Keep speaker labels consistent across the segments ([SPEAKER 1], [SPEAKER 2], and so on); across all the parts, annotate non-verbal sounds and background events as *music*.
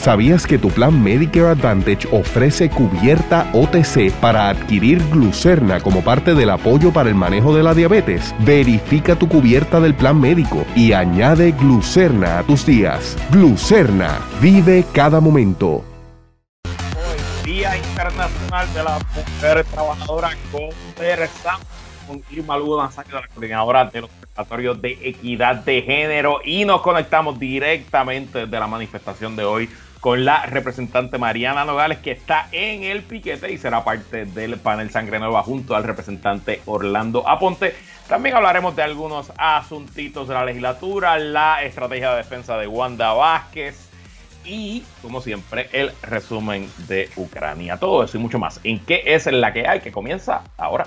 [SPEAKER 1] ¿Sabías que tu plan Medicare Advantage ofrece cubierta OTC para adquirir glucerna como parte del apoyo para el manejo de la diabetes? Verifica tu cubierta del plan médico y añade glucerna a tus días. Glucerna, vive cada momento.
[SPEAKER 2] Día Internacional de la Mujer Trabajadora, conversamos con Irma Lugo Nazario, la coordinadora de los de equidad de género, y nos conectamos directamente de la manifestación de hoy con la representante Mariana Nogales, que está en el piquete y será parte del panel Sangre Nueva junto al representante Orlando Aponte. También hablaremos de algunos asuntitos de la legislatura, la estrategia de defensa de Wanda Vázquez y, como siempre, el resumen de Ucrania. Todo eso y mucho más. ¿En qué es la que hay que comienza ahora?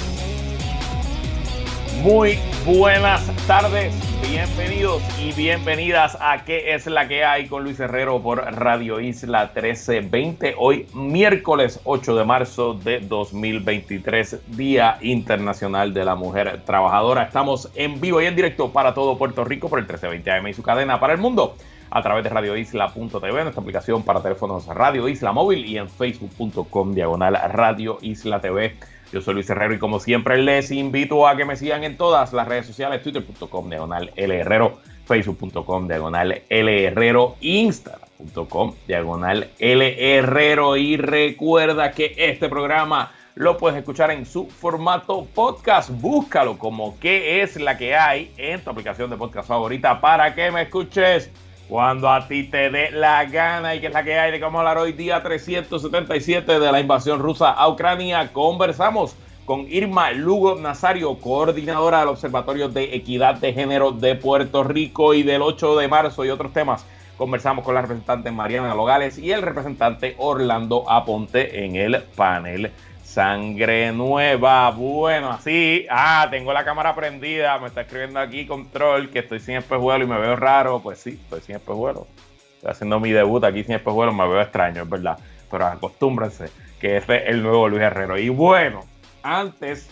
[SPEAKER 2] Muy buenas tardes, bienvenidos y bienvenidas a ¿Qué es la que hay? con Luis Herrero por Radio Isla 1320. Hoy miércoles 8 de marzo de 2023, Día Internacional de la Mujer Trabajadora. Estamos en vivo y en directo para todo Puerto Rico por el 1320 AM y su cadena para el mundo a través de radioisla.tv, nuestra aplicación para teléfonos Radio Isla Móvil y en facebook.com diagonal Radio Isla TV. Yo soy Luis Herrero y como siempre les invito a que me sigan en todas las redes sociales, twitter.com diagonal L Herrero, facebook.com diagonal L Herrero, instagram.com diagonal L Herrero y recuerda que este programa lo puedes escuchar en su formato podcast. Búscalo como qué es la que hay en tu aplicación de podcast favorita para que me escuches cuando a ti te dé la gana y que es la que hay de a hablar hoy día 377 de la invasión rusa a Ucrania, conversamos con Irma Lugo Nazario, coordinadora del Observatorio de Equidad de Género de Puerto Rico y del 8 de marzo y otros temas. Conversamos con la representante Mariana Logales y el representante Orlando Aponte en el panel Sangre nueva, bueno, así. Ah, tengo la cámara prendida, me está escribiendo aquí control que estoy sin espejuelo y me veo raro. Pues sí, estoy sin espejuelo. Estoy haciendo mi debut aquí sin espejuelo, me veo extraño, es verdad. Pero acostúmbrense que ese es el nuevo Luis Herrero. Y bueno, antes,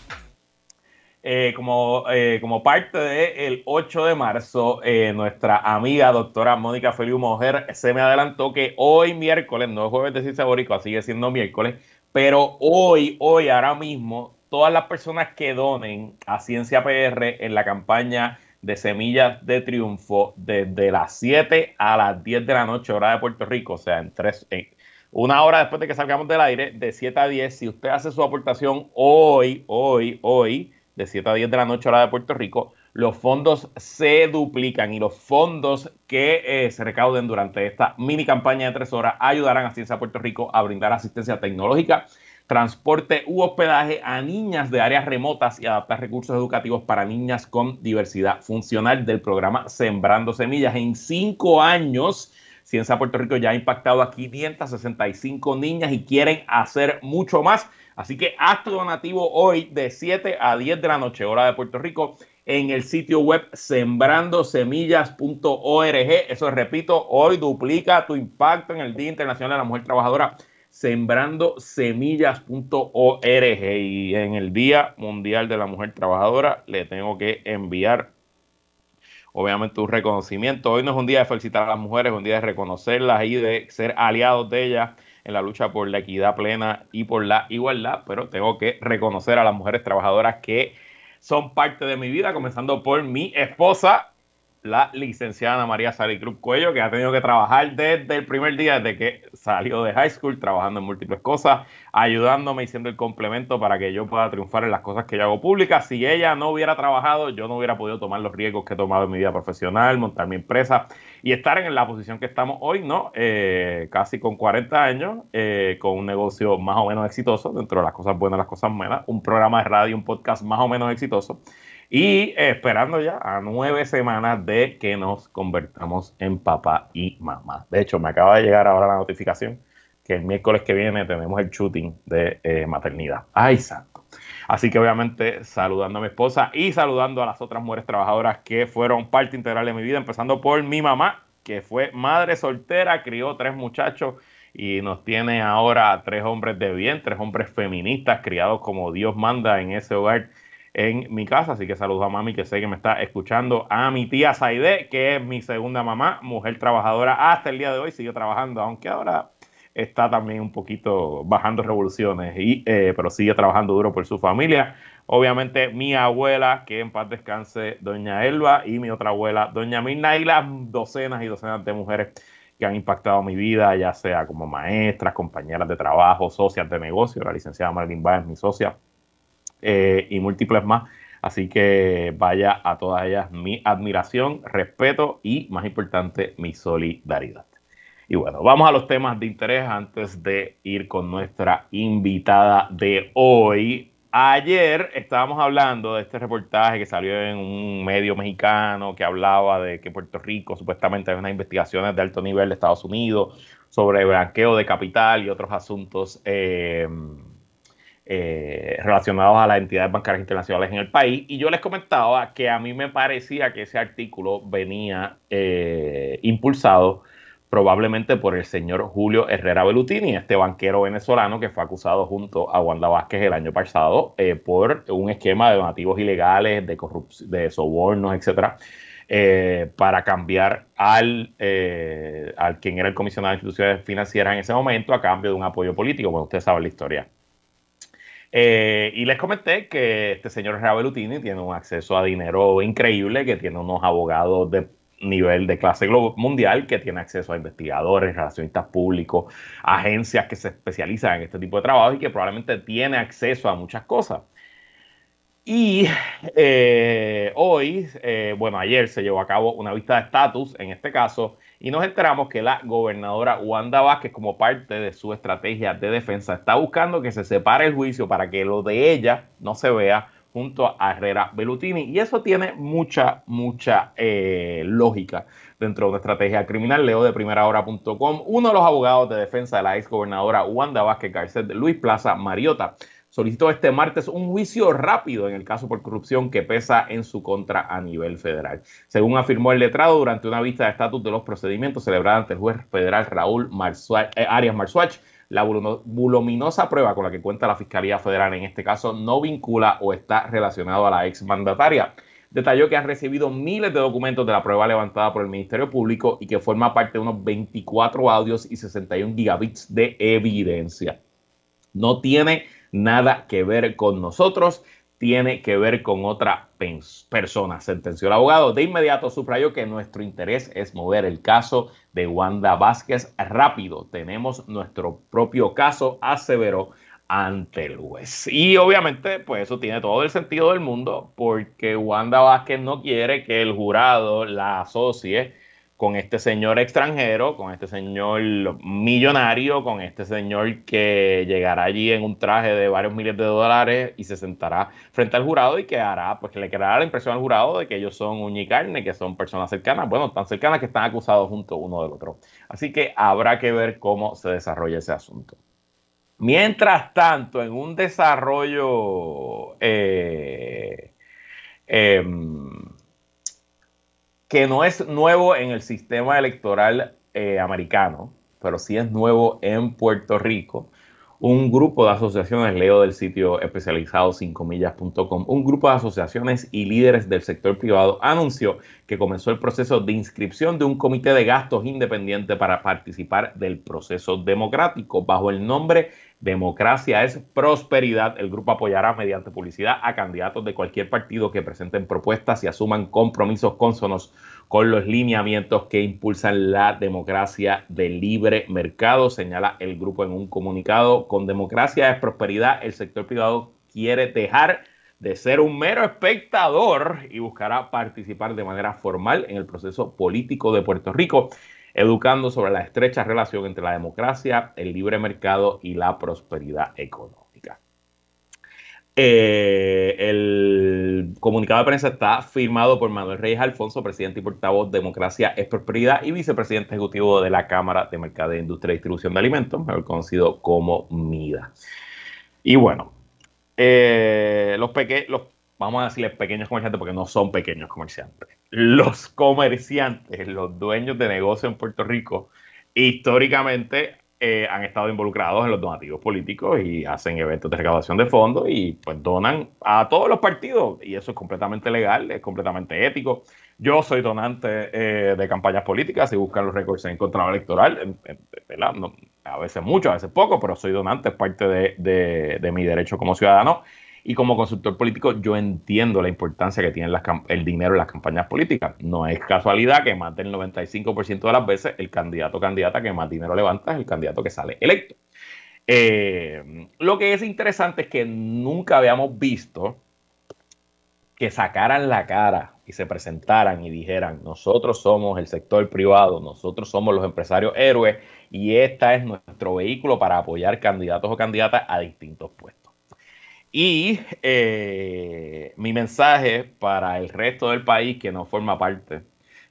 [SPEAKER 2] eh, como, eh, como parte del 8 de marzo, eh, nuestra amiga doctora Mónica Feliu Mujer se me adelantó que hoy miércoles, no es jueves de Ciencia sigue siendo miércoles, pero hoy, hoy, ahora mismo, todas las personas que donen a Ciencia PR en la campaña de Semillas de Triunfo desde las 7 a las 10 de la noche, hora de Puerto Rico, o sea, en tres, una hora después de que salgamos del aire, de 7 a 10, si usted hace su aportación hoy, hoy, hoy, de 7 a 10 de la noche, hora de Puerto Rico, los fondos se duplican y los fondos que eh, se recauden durante esta mini campaña de tres horas ayudarán a Ciencia Puerto Rico a brindar asistencia tecnológica, transporte u hospedaje a niñas de áreas remotas y adaptar recursos educativos para niñas con diversidad funcional del programa Sembrando Semillas. En cinco años, Ciencia Puerto Rico ya ha impactado a 565 niñas y quieren hacer mucho más. Así que haz donativo hoy de 7 a 10 de la noche, hora de Puerto Rico, en el sitio web sembrandosemillas.org. Eso repito, hoy duplica tu impacto en el Día Internacional de la Mujer Trabajadora, sembrandosemillas.org. Y en el Día Mundial de la Mujer Trabajadora le tengo que enviar obviamente un reconocimiento. Hoy no es un día de felicitar a las mujeres, es un día de reconocerlas y de ser aliados de ellas en la lucha por la equidad plena y por la igualdad, pero tengo que reconocer a las mujeres trabajadoras que son parte de mi vida, comenzando por mi esposa, la licenciada María Sally Cruz Cuello, que ha tenido que trabajar desde el primer día, desde que salió de high school, trabajando en múltiples cosas, ayudándome y siendo el complemento para que yo pueda triunfar en las cosas que yo hago públicas. Si ella no hubiera trabajado, yo no hubiera podido tomar los riesgos que he tomado en mi vida profesional, montar mi empresa y estar en la posición que estamos hoy, ¿no? Eh, casi con 40 años, eh, con un negocio más o menos exitoso, dentro de las cosas buenas las cosas malas, un programa de radio, un podcast más o menos exitoso y esperando ya a nueve semanas de que nos convertamos en papá y mamá. De hecho, me acaba de llegar ahora la notificación que el miércoles que viene tenemos el shooting de eh, maternidad. ¡Ay, santo! Así que obviamente saludando a mi esposa y saludando a las otras mujeres trabajadoras que fueron parte integral de mi vida, empezando por mi mamá, que fue madre soltera, crió tres muchachos y nos tiene ahora tres hombres de bien, tres hombres feministas criados como Dios manda en ese hogar en mi casa. Así que saludo a mami que sé que me está escuchando. A mi tía Saide, que es mi segunda mamá, mujer trabajadora hasta el día de hoy, sigue trabajando, aunque ahora está también un poquito bajando revoluciones, y, eh, pero sigue trabajando duro por su familia. Obviamente mi abuela, que en paz descanse, doña Elba, y mi otra abuela, doña Mirna, y las docenas y docenas de mujeres que han impactado mi vida, ya sea como maestras, compañeras de trabajo, socias de negocio, la licenciada Marilyn Báez, mi socia, eh, y múltiples más. Así que vaya a todas ellas mi admiración, respeto y, más importante, mi solidaridad. Y bueno, vamos a los temas de interés antes de ir con nuestra invitada de hoy. Ayer estábamos hablando de este reportaje que salió en un medio mexicano que hablaba de que Puerto Rico supuestamente hay unas investigaciones de alto nivel de Estados Unidos sobre blanqueo de capital y otros asuntos eh, eh, relacionados a las entidades bancarias internacionales en el país. Y yo les comentaba que a mí me parecía que ese artículo venía eh, impulsado probablemente por el señor Julio Herrera Belutini, este banquero venezolano que fue acusado junto a Wanda Vázquez el año pasado eh, por un esquema de donativos ilegales, de, de sobornos, etcétera, para cambiar al, al quien era el comisionado de instituciones financieras en ese momento a cambio de un apoyo político. Bueno, ustedes saben la historia. Eh, y les comenté que este señor Rabelutini tiene un acceso a dinero increíble, que tiene unos abogados de nivel de clase mundial, que tiene acceso a investigadores, relacionistas públicos, agencias que se especializan en este tipo de trabajo y que probablemente tiene acceso a muchas cosas. Y eh, hoy, eh, bueno, ayer se llevó a cabo una vista de estatus, en este caso, y nos enteramos que la gobernadora Wanda Vázquez, como parte de su estrategia de defensa, está buscando que se separe el juicio para que lo de ella no se vea junto a Herrera Bellutini. Y eso tiene mucha, mucha eh, lógica dentro de una estrategia criminal. Leo de primerahora.com. Uno de los abogados de defensa de la ex gobernadora Wanda Vázquez Garcet, Luis Plaza Mariota, solicitó este martes un juicio rápido en el caso por corrupción que pesa en su contra a nivel federal. Según afirmó el letrado durante una vista de estatus de los procedimientos celebrada ante el juez federal Raúl eh, Arias Marzuach, la voluminosa prueba con la que cuenta la Fiscalía Federal en este caso no vincula o está relacionado a la ex mandataria. Detalló que han recibido miles de documentos de la prueba levantada por el Ministerio Público y que forma parte de unos 24 audios y 61 gigabits de evidencia. No tiene nada que ver con nosotros, tiene que ver con otra persona, sentenció el abogado. De inmediato subrayó que nuestro interés es mover el caso de Wanda Vázquez rápido. Tenemos nuestro propio caso, aseveró ante el juez. Y obviamente, pues eso tiene todo el sentido del mundo, porque Wanda Vázquez no quiere que el jurado la asocie con este señor extranjero, con este señor millonario, con este señor que llegará allí en un traje de varios miles de dólares y se sentará frente al jurado y que hará, pues que le creará la impresión al jurado de que ellos son uña y carne, que son personas cercanas, bueno, tan cercanas que están acusados junto uno del otro. Así que habrá que ver cómo se desarrolla ese asunto. Mientras tanto, en un desarrollo eh, em, que no es nuevo en el sistema electoral eh, americano, pero sí es nuevo en Puerto Rico. Un grupo de asociaciones, leo del sitio especializado 5millas.com, un grupo de asociaciones y líderes del sector privado anunció que comenzó el proceso de inscripción de un comité de gastos independiente para participar del proceso democrático bajo el nombre Democracia es prosperidad. El grupo apoyará mediante publicidad a candidatos de cualquier partido que presenten propuestas y asuman compromisos cónsonos con los lineamientos que impulsan la democracia de libre mercado, señala el grupo en un comunicado. Con democracia es prosperidad, el sector privado quiere dejar de ser un mero espectador y buscará participar de manera formal en el proceso político de Puerto Rico educando sobre la estrecha relación entre la democracia, el libre mercado y la prosperidad económica. Eh, el comunicado de prensa está firmado por Manuel Reyes Alfonso, presidente y portavoz de Democracia es Prosperidad y vicepresidente ejecutivo de la Cámara de Mercado de Industria y Distribución de Alimentos, mejor conocido como MIDA. Y bueno, eh, los pequeños, vamos a decirles pequeños comerciantes porque no son pequeños comerciantes. Los comerciantes, los dueños de negocio en Puerto Rico, históricamente eh, han estado involucrados en los donativos políticos y hacen eventos de recaudación de fondos y pues donan a todos los partidos y eso es completamente legal, es completamente ético. Yo soy donante eh, de campañas políticas y buscan los récords en control electoral, a veces mucho, a veces poco, pero soy donante, es parte de, mi derecho como ciudadano. Y como consultor político, yo entiendo la importancia que tiene el dinero en las campañas políticas. No es casualidad que más del 95% de las veces el candidato o candidata que más dinero levanta es el candidato que sale electo. Eh, lo que es interesante es que nunca habíamos visto que sacaran la cara y se presentaran y dijeran, nosotros somos el sector privado, nosotros somos los empresarios héroes y este es nuestro vehículo para apoyar candidatos o candidatas a distintos puestos. Y eh, mi mensaje para el resto del país que no forma parte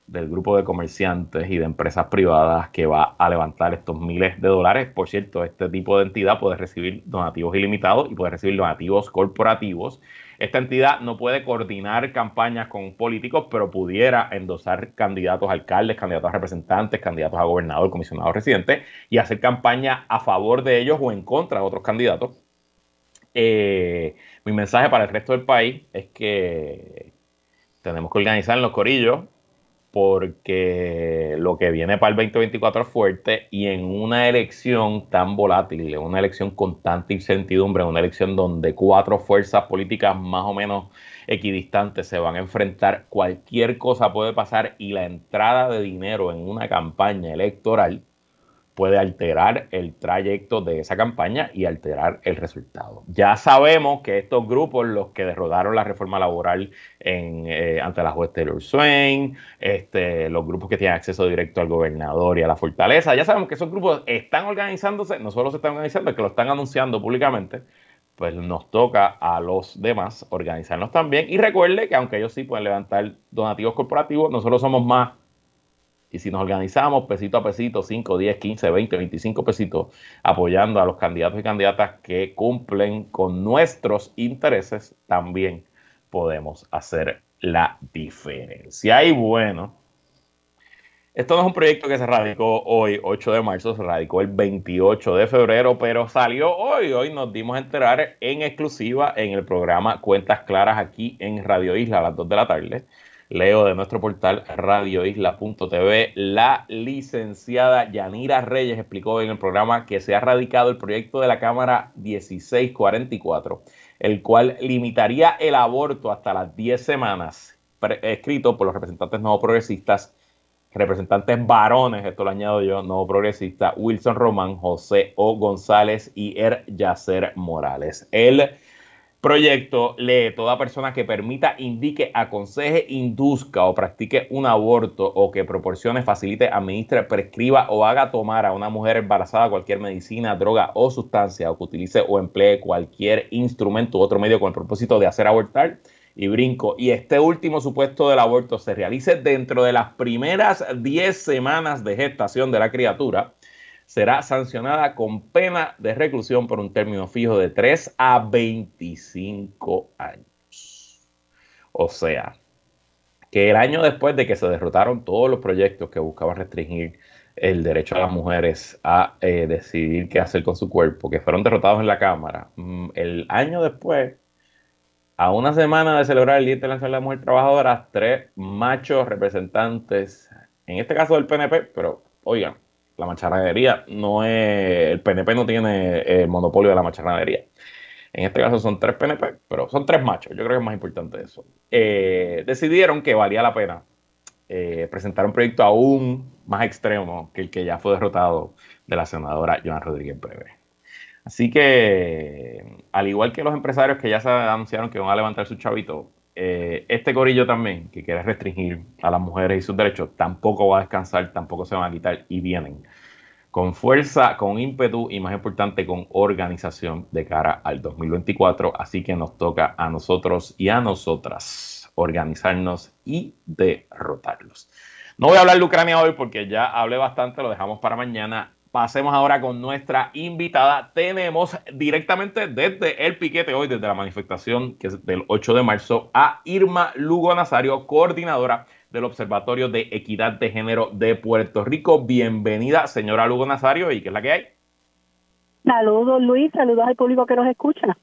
[SPEAKER 2] del grupo de comerciantes y de empresas privadas que va a levantar estos miles de dólares. Por cierto, este tipo de entidad puede recibir donativos ilimitados y puede recibir donativos corporativos esta entidad no puede coordinar campañas con políticos, pero pudiera endosar candidatos a alcaldes, candidatos a representantes, candidatos a gobernador, comisionado residente y hacer campaña a favor de ellos o en contra de otros candidatos. Eh, mi mensaje para el resto del país es que tenemos que organizar los corillos porque lo que viene para el 2024 es fuerte y en una elección tan volátil, en una elección con tanta incertidumbre, en una elección donde cuatro fuerzas políticas más o menos equidistantes se van a enfrentar, cualquier cosa puede pasar y la entrada de dinero en una campaña electoral puede alterar el trayecto de esa campaña y alterar el resultado. Ya sabemos que estos grupos, los que derrodaron la reforma laboral eh, ante la juez Taylor Swain, este, los grupos que tienen acceso directo al gobernador y a la fortaleza, ya sabemos que esos grupos están organizándose, no solo se están organizando, es que lo están anunciando públicamente, pues nos toca a los demás organizarnos también. Y recuerde que aunque ellos sí pueden levantar donativos corporativos, nosotros somos más y si nos organizamos pesito a pesito, 5, 10, 15, 20, 25 pesitos, apoyando a los candidatos y candidatas que cumplen con nuestros intereses, también podemos hacer la diferencia. Y bueno, esto no es un proyecto que se radicó hoy, 8 de marzo, se radicó el 28 de febrero, pero salió hoy. Hoy nos dimos a enterar en exclusiva en el programa Cuentas Claras aquí en Radio Isla a las 2 de la tarde Leo de nuestro portal radioisla.tv. La licenciada Yanira Reyes explicó en el programa que se ha radicado el proyecto de la Cámara 1644, el cual limitaría el aborto hasta las 10 semanas, escrito por los representantes no progresistas, representantes varones, esto lo añado yo, no progresista, Wilson Román, José O. González y Er Yacer Morales. El Proyecto lee toda persona que permita, indique, aconseje, induzca o practique un aborto o que proporcione, facilite, administre, prescriba o haga tomar a una mujer embarazada cualquier medicina, droga o sustancia o que utilice o emplee cualquier instrumento u otro medio con el propósito de hacer abortar y brinco. Y este último supuesto del aborto se realice dentro de las primeras 10 semanas de gestación de la criatura será sancionada con pena de reclusión por un término fijo de 3 a 25 años. O sea, que el año después de que se derrotaron todos los proyectos que buscaban restringir el derecho a las mujeres a eh, decidir qué hacer con su cuerpo, que fueron derrotados en la Cámara, mm, el año después, a una semana de celebrar el Día Internacional de la Mujer Trabajadora, tres machos representantes, en este caso del PNP, pero oigan, la macharranería no es, el PNP no tiene el monopolio de la macharranería. En este caso son tres PNP, pero son tres machos. Yo creo que es más importante eso. Eh, decidieron que valía la pena eh, presentar un proyecto aún más extremo que el que ya fue derrotado de la senadora Joan Rodríguez Breve. Así que, al igual que los empresarios que ya se anunciaron que van a levantar su chavito, eh, este corillo también, que quiere restringir a las mujeres y sus derechos, tampoco va a descansar, tampoco se van a quitar y vienen con fuerza, con ímpetu y más importante con organización de cara al 2024. Así que nos toca a nosotros y a nosotras organizarnos y derrotarlos. No voy a hablar de Ucrania hoy porque ya hablé bastante, lo dejamos para mañana. Pasemos ahora con nuestra invitada. Tenemos directamente desde el piquete hoy, desde la manifestación que es del 8 de marzo, a Irma Lugo Nazario, coordinadora del Observatorio de Equidad de Género de Puerto Rico. Bienvenida, señora Lugo Nazario, ¿y qué es la que hay?
[SPEAKER 3] Saludos, Luis, saludos al público que nos escucha.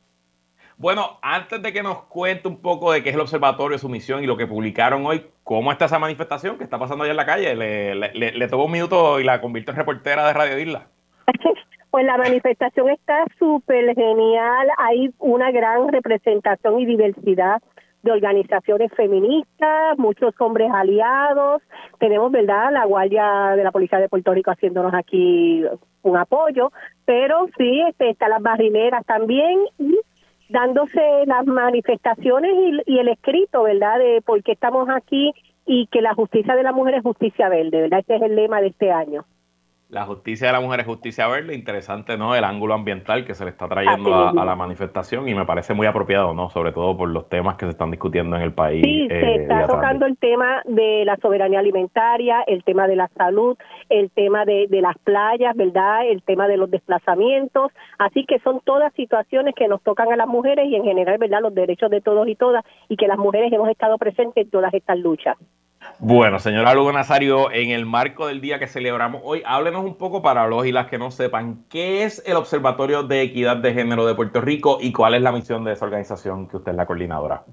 [SPEAKER 2] Bueno, antes de que nos cuente un poco de qué es el observatorio, su misión y lo que publicaron hoy, ¿cómo está esa manifestación que está pasando allá en la calle? Le, le, le, tomó un minuto y la convirtió en reportera de Radio Isla. *laughs*
[SPEAKER 3] Pues la manifestación está súper genial, hay una gran representación y diversidad de organizaciones feministas, muchos hombres aliados, tenemos, ¿verdad?, la Guardia de la Policía de Puerto Rico haciéndonos aquí un apoyo, pero sí, este, están las barrileras también y dándose las manifestaciones y, el escrito, ¿verdad?, de por qué estamos aquí y que la justicia de la mujer es justicia verde, ¿verdad? Ese es el lema de este año.
[SPEAKER 2] La justicia de la mujer es justicia verde, interesante, ¿no? El ángulo ambiental que se le está trayendo a, la manifestación y me parece muy apropiado, ¿no? Sobre todo por los temas que se están discutiendo en el país.
[SPEAKER 3] Sí, se eh, está tocando el tema de la soberanía alimentaria, el tema de la salud, el tema de, de las playas, ¿verdad? El tema de los desplazamientos. Así que son todas situaciones que nos tocan a las mujeres y en general, ¿verdad? Los derechos de todos y todas y que las mujeres hemos estado presentes en todas estas luchas.
[SPEAKER 2] Bueno, señora Lugo Nazario, en el marco del día que celebramos hoy, háblenos un poco para los y las que no sepan, ¿qué es el Observatorio de Equidad de Género de Puerto Rico y cuál es la misión de esa organización que usted es la coordinadora?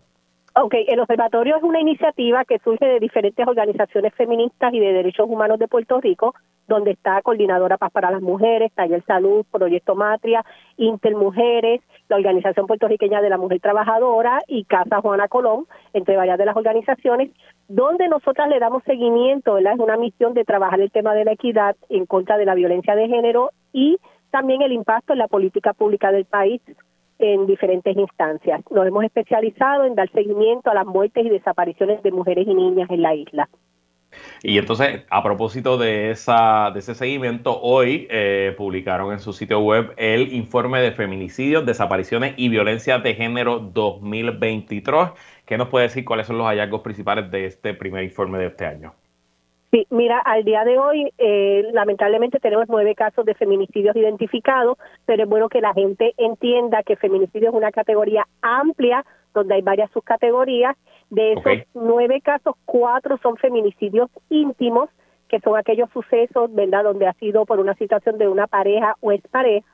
[SPEAKER 3] Ok, el observatorio es una iniciativa que surge de diferentes organizaciones feministas y de derechos humanos de Puerto Rico, donde está Coordinadora Paz para las Mujeres, Taller Salud, Proyecto Matria, Intermujeres, la Organización Puertorriqueña de la Mujer Trabajadora y Casa Juana Colón, entre varias de las organizaciones, donde nosotras le damos seguimiento. Es una misión de trabajar el tema de la equidad en contra de la violencia de género y también el impacto en la política pública del país en diferentes instancias. Nos hemos especializado en dar seguimiento a las muertes y desapariciones de mujeres y niñas en la isla.
[SPEAKER 2] Y entonces, a propósito de, esa, de ese seguimiento, hoy eh, publicaron en su sitio web el informe de feminicidios, desapariciones y violencia de género 2023. ¿Qué nos puede decir cuáles son los hallazgos principales de este primer informe de este año?
[SPEAKER 3] Sí, mira, al día de hoy, eh, lamentablemente tenemos nueve casos de feminicidios identificados, pero es bueno que la gente entienda que feminicidio es una categoría amplia, donde hay varias subcategorías. De esos nueve casos, cuatro son feminicidios íntimos, que son aquellos sucesos, ¿verdad?, donde ha sido por una situación de una pareja o expareja.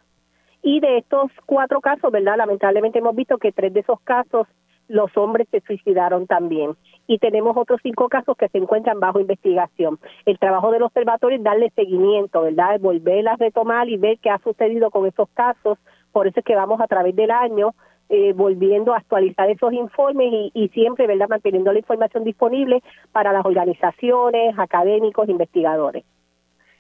[SPEAKER 3] Y de estos cuatro casos, ¿verdad?, lamentablemente hemos visto que tres de esos casos los hombres se suicidaron también. Y tenemos otros cinco casos que se encuentran bajo investigación. El trabajo del observatorio es darle seguimiento, ¿verdad? Volver a retomar y ver qué ha sucedido con esos casos. Por eso es que vamos a través del año eh, volviendo a actualizar esos informes y, siempre, ¿verdad?, manteniendo la información disponible para las organizaciones, académicos, investigadores.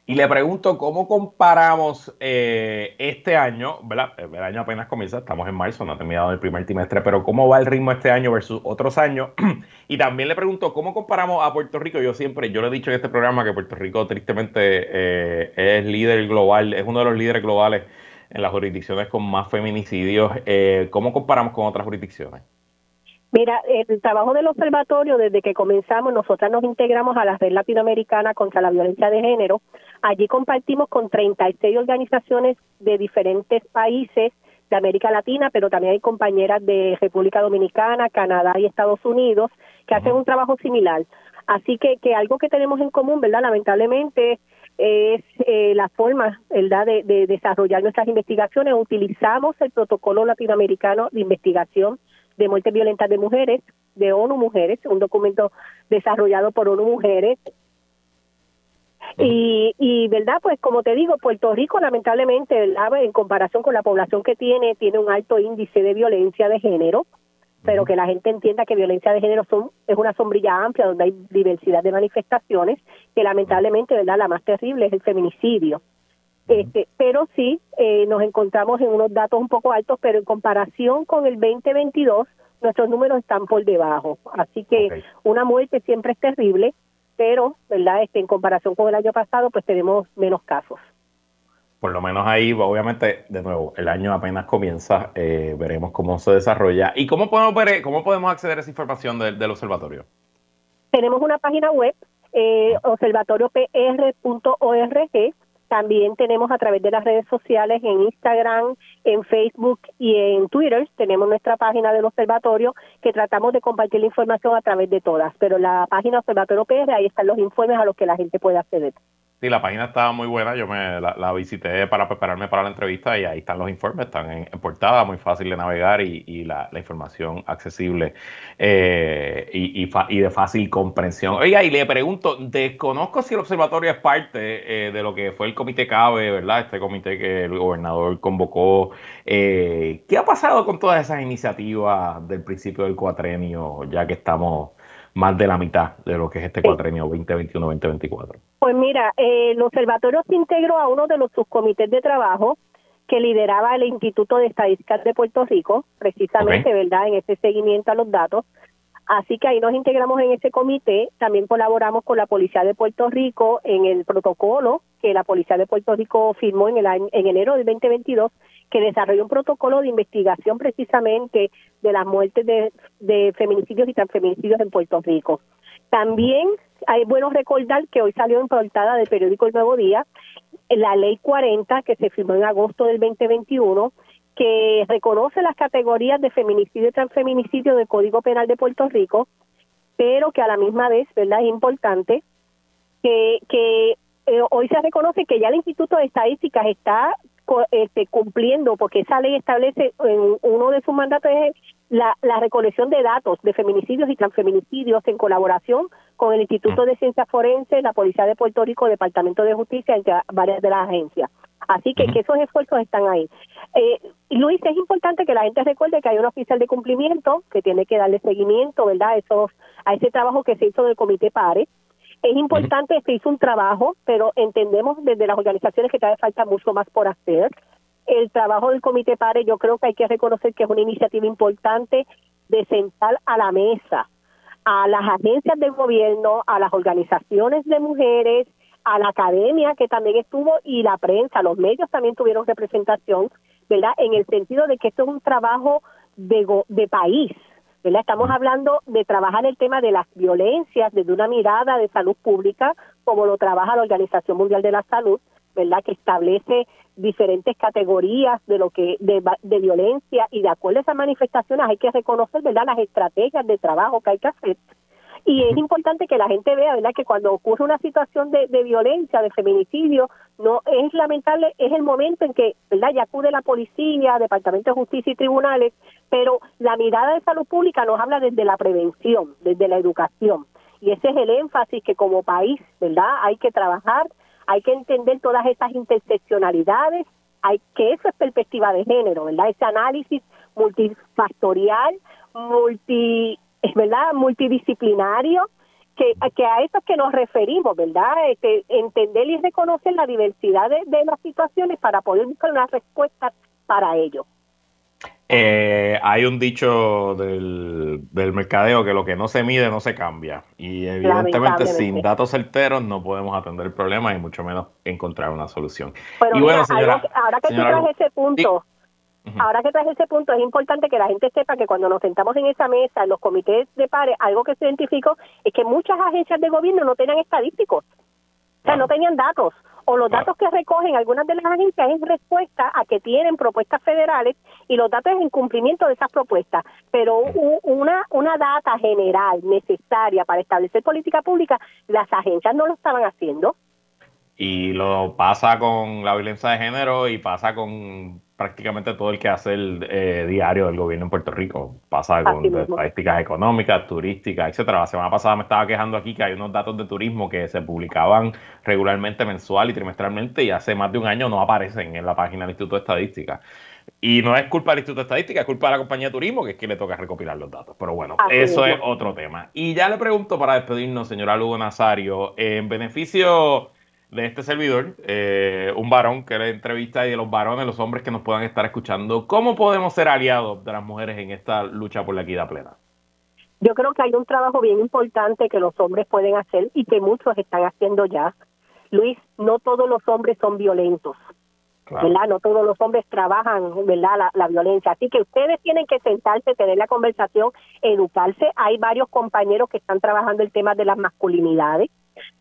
[SPEAKER 2] Y le pregunto cómo comparamos eh, este año, ¿verdad? El año apenas comienza, estamos en marzo, no ha terminado el primer trimestre, pero cómo va el ritmo este año versus otros años. *clears throat* y también le pregunto cómo comparamos a Puerto Rico. Yo siempre, yo le he dicho en este programa que Puerto Rico tristemente eh, es líder global, es uno de los líderes globales en las jurisdicciones con más feminicidios. Eh, ¿Cómo comparamos con otras jurisdicciones?
[SPEAKER 3] Mira, el trabajo del observatorio, desde que comenzamos, nosotras nos integramos a la Red Latinoamericana contra la Violencia de Género. Allí compartimos con 36 organizaciones de diferentes países de América Latina, pero también hay compañeras de República Dominicana, Canadá y Estados Unidos que hacen un trabajo similar. Así que, que algo que tenemos en común, ¿verdad? Lamentablemente es eh, la forma, ¿verdad?, de, de desarrollar nuestras investigaciones. Utilizamos el protocolo latinoamericano de investigación de muertes violentas de mujeres, de ONU Mujeres, un documento desarrollado por ONU Mujeres. Y, y, verdad, pues como te digo, Puerto Rico lamentablemente, en comparación con la población que tiene, tiene un alto índice de violencia de género, pero que la gente entienda que violencia de género son, es una sombrilla amplia donde hay diversidad de manifestaciones, que lamentablemente, verdad, la más terrible es el feminicidio. Este, pero sí, eh, nos encontramos en unos datos un poco altos, pero en comparación con el 2022, nuestros números están por debajo. Así que una muerte siempre es terrible, pero, ¿verdad? Este, en comparación con el año pasado, pues tenemos menos casos.
[SPEAKER 2] Por lo menos ahí, obviamente, de nuevo, el año apenas comienza, eh, veremos cómo se desarrolla. ¿Y cómo podemos ver, cómo podemos acceder a esa información del observatorio?
[SPEAKER 3] Tenemos una página web, eh, observatoriopr.org, También tenemos a través de las redes sociales en Instagram, en Facebook y en Twitter, tenemos nuestra página del observatorio que tratamos de compartir la información a través de todas. Pero la página Observatorio PR, ahí están los informes a los que la gente puede acceder.
[SPEAKER 2] Sí, la página estaba muy buena. Yo me la, visité para prepararme para la entrevista y ahí están los informes, están en, portada, muy fácil de navegar y, la, información accesible eh, y, de fácil comprensión. Oiga, y le pregunto, desconozco si el observatorio es parte eh, de lo que fue el comité CABE, ¿verdad? Este comité que el gobernador convocó. Eh, ¿Qué ha pasado con todas esas iniciativas del principio del cuatrenio, ya que estamos más de la mitad de lo que es este cuatrenio 2021-2024?
[SPEAKER 3] Pues mira, eh, el observatorio se integró a uno de los subcomités de trabajo que lideraba el Instituto de Estadísticas de Puerto Rico, precisamente, ¿verdad?, en ese seguimiento a los datos. Así que ahí nos integramos en ese comité, también colaboramos con la Policía de Puerto Rico en el protocolo que la Policía de Puerto Rico firmó en, el en enero del 2022, que desarrolló un protocolo de investigación precisamente de las muertes de, feminicidios y transfeminicidios en Puerto Rico. También hay bueno recordar que hoy salió en portada del periódico El Nuevo Día la ley 40 que se firmó en agosto del 2021 que reconoce las categorías de feminicidio y transfeminicidio del Código Penal de Puerto Rico, pero que a la misma vez, ¿verdad? Es importante que, que eh, hoy se reconoce que ya el Instituto de Estadísticas está este, cumpliendo, porque esa ley establece en uno de sus mandatos es la, la recolección de datos de feminicidios y transfeminicidios en colaboración con el Instituto de Ciencias Forenses, la Policía de Puerto Rico, Departamento de Justicia, entre varias de las agencias. Así que, que esos esfuerzos están ahí. Eh, Luis, es importante que la gente recuerde que hay un oficial de cumplimiento que tiene que darle seguimiento, ¿verdad? Esos, a ese trabajo que se hizo del Comité PARE. Es importante se hizo un trabajo, pero entendemos desde las organizaciones que todavía falta mucho más por hacer. El trabajo del Comité PARE yo creo que hay que reconocer que es una iniciativa importante de sentar a la mesa a las agencias del gobierno, a las organizaciones de mujeres, a la academia que también estuvo y la prensa, los medios también tuvieron representación, ¿verdad? En el sentido de que esto es un trabajo de, de país, ¿verdad? Estamos hablando de trabajar el tema de las violencias desde una mirada de salud pública, como lo trabaja la Organización Mundial de la Salud, ¿verdad? Que establece diferentes categorías de lo que de, de violencia y de acuerdo a esas manifestaciones hay que reconocer, ¿verdad? Las estrategias de trabajo que hay que hacer y es importante que la gente vea, ¿verdad?, que cuando ocurre una situación de, de, violencia, de feminicidio, no es lamentable, es el momento en que, ¿verdad?, ya acude la policía, Departamento de Justicia y tribunales, pero la mirada de salud pública nos habla desde la prevención, desde la educación. Y ese es el énfasis que como país, ¿verdad?, hay que trabajar, hay que entender todas estas interseccionalidades, hay que eso es perspectiva de género, ¿verdad? Ese análisis multifactorial, multi es verdad multidisciplinario que, que a eso que nos referimos, ¿verdad? Este, entender y reconocer la diversidad de, las situaciones para poder buscar una respuesta para ello.
[SPEAKER 2] Eh, hay un dicho del, del, mercadeo que lo que no se mide no se cambia. Y evidentemente sin datos certeros no podemos atender el problema y mucho menos encontrar una solución.
[SPEAKER 3] y bueno, señora, ahora que tú traes ese punto, Ahora que traes ese punto, es importante que la gente sepa que cuando nos sentamos en esa mesa, en los comités de pares, algo que se identificó es que muchas agencias de gobierno no tenían estadísticos, o sea, no tenían datos, o los datos que recogen algunas de las agencias es respuesta a que tienen propuestas federales y los datos es en cumplimiento de esas propuestas, pero una, una data general necesaria para establecer política pública, las agencias no lo estaban haciendo.
[SPEAKER 2] Y lo pasa con la violencia de género y pasa con prácticamente todo el que hace el eh, diario del gobierno en Puerto Rico. Pasa con estadísticas económicas, turísticas, etcétera. La semana pasada me estaba quejando aquí que hay unos datos de turismo que se publicaban regularmente mensual y trimestralmente y hace más de un año no aparecen en la página del Instituto de Estadística. Y no es culpa del Instituto de Estadística, es culpa de la compañía de turismo, que es que le toca recopilar los datos. Pero bueno, eso es otro tema. Y ya le pregunto para despedirnos, señora Lugo Nazario, en beneficio de este servidor, eh, un varón que le entrevista y de los varones, los hombres que nos puedan estar escuchando, ¿cómo podemos ser aliados de las mujeres en esta lucha por la equidad plena?
[SPEAKER 3] Yo creo que hay un trabajo bien importante que los hombres pueden hacer y que muchos están haciendo ya. Luis, no todos los hombres son violentos. ¿verdad? No todos los hombres trabajan, ¿verdad? La, la, violencia. Así que ustedes tienen que sentarse, tener la conversación, educarse. Hay varios compañeros que están trabajando el tema de las masculinidades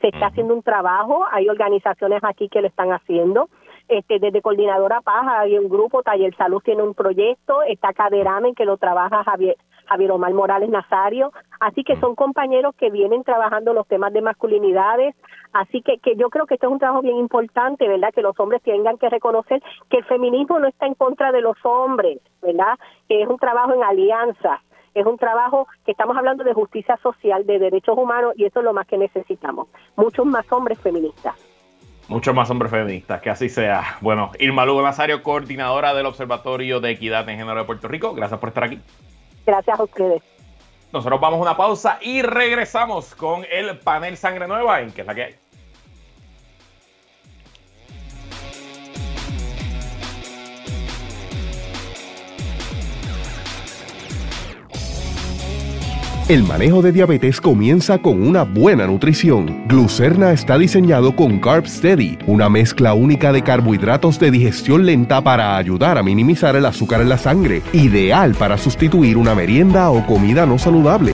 [SPEAKER 3] Se está haciendo un trabajo, hay organizaciones aquí que lo están haciendo. Este, desde Coordinadora Paz hay un grupo, Taller Salud tiene un proyecto, está Caderamen que lo trabaja Javier, Javier Omar Morales Nazario, así que son compañeros que vienen trabajando los temas de masculinidades, así que, que yo creo que esto es un trabajo bien importante, ¿verdad? Que los hombres tengan que reconocer que el feminismo no está en contra de los hombres, ¿verdad? Que es un trabajo en alianza, es un trabajo que estamos hablando de justicia social, de derechos humanos y eso es lo más que necesitamos, muchos más hombres feministas.
[SPEAKER 2] Muchos más hombres feministas, que así sea. Bueno, Irma Lugo Nazario, coordinadora del Observatorio de Equidad en Género de Puerto Rico, gracias por estar aquí.
[SPEAKER 3] Gracias a ustedes.
[SPEAKER 2] Nosotros vamos a una pausa y regresamos con el panel Sangre Nueva en que es la que hay.
[SPEAKER 1] El manejo de diabetes comienza con una buena nutrición. Glucerna está diseñado con Carb Steady, una mezcla única de carbohidratos de digestión lenta para ayudar a minimizar el azúcar en la sangre, ideal para sustituir una merienda o comida no saludable.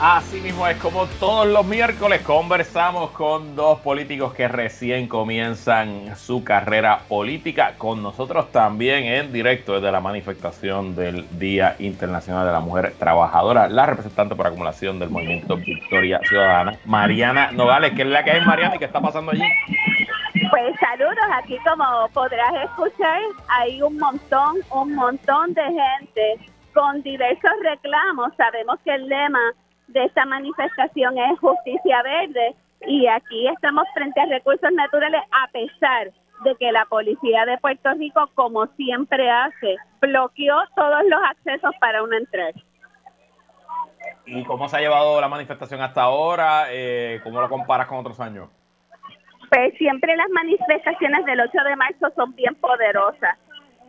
[SPEAKER 2] Así mismo es como todos los miércoles conversamos con dos políticos que recién comienzan su carrera política. Con nosotros también en directo desde la manifestación del Día Internacional de la Mujer Trabajadora, la representante por acumulación del movimiento Victoria Ciudadana, Mariana Nogales. ¿Qué es la que hay, Mariana, y qué está pasando allí?
[SPEAKER 4] Pues saludos, aquí como podrás escuchar, hay un montón, un montón de gente con diversos reclamos. Sabemos que el lema de esta manifestación es justicia verde y aquí estamos frente a recursos naturales a pesar de que la policía de Puerto Rico, como siempre hace, bloqueó todos los accesos para una entrar.
[SPEAKER 2] ¿Y cómo se ha llevado la manifestación hasta ahora? Eh, ¿Cómo lo comparas con otros años?
[SPEAKER 4] Pues siempre las manifestaciones del 8 de marzo son bien poderosas.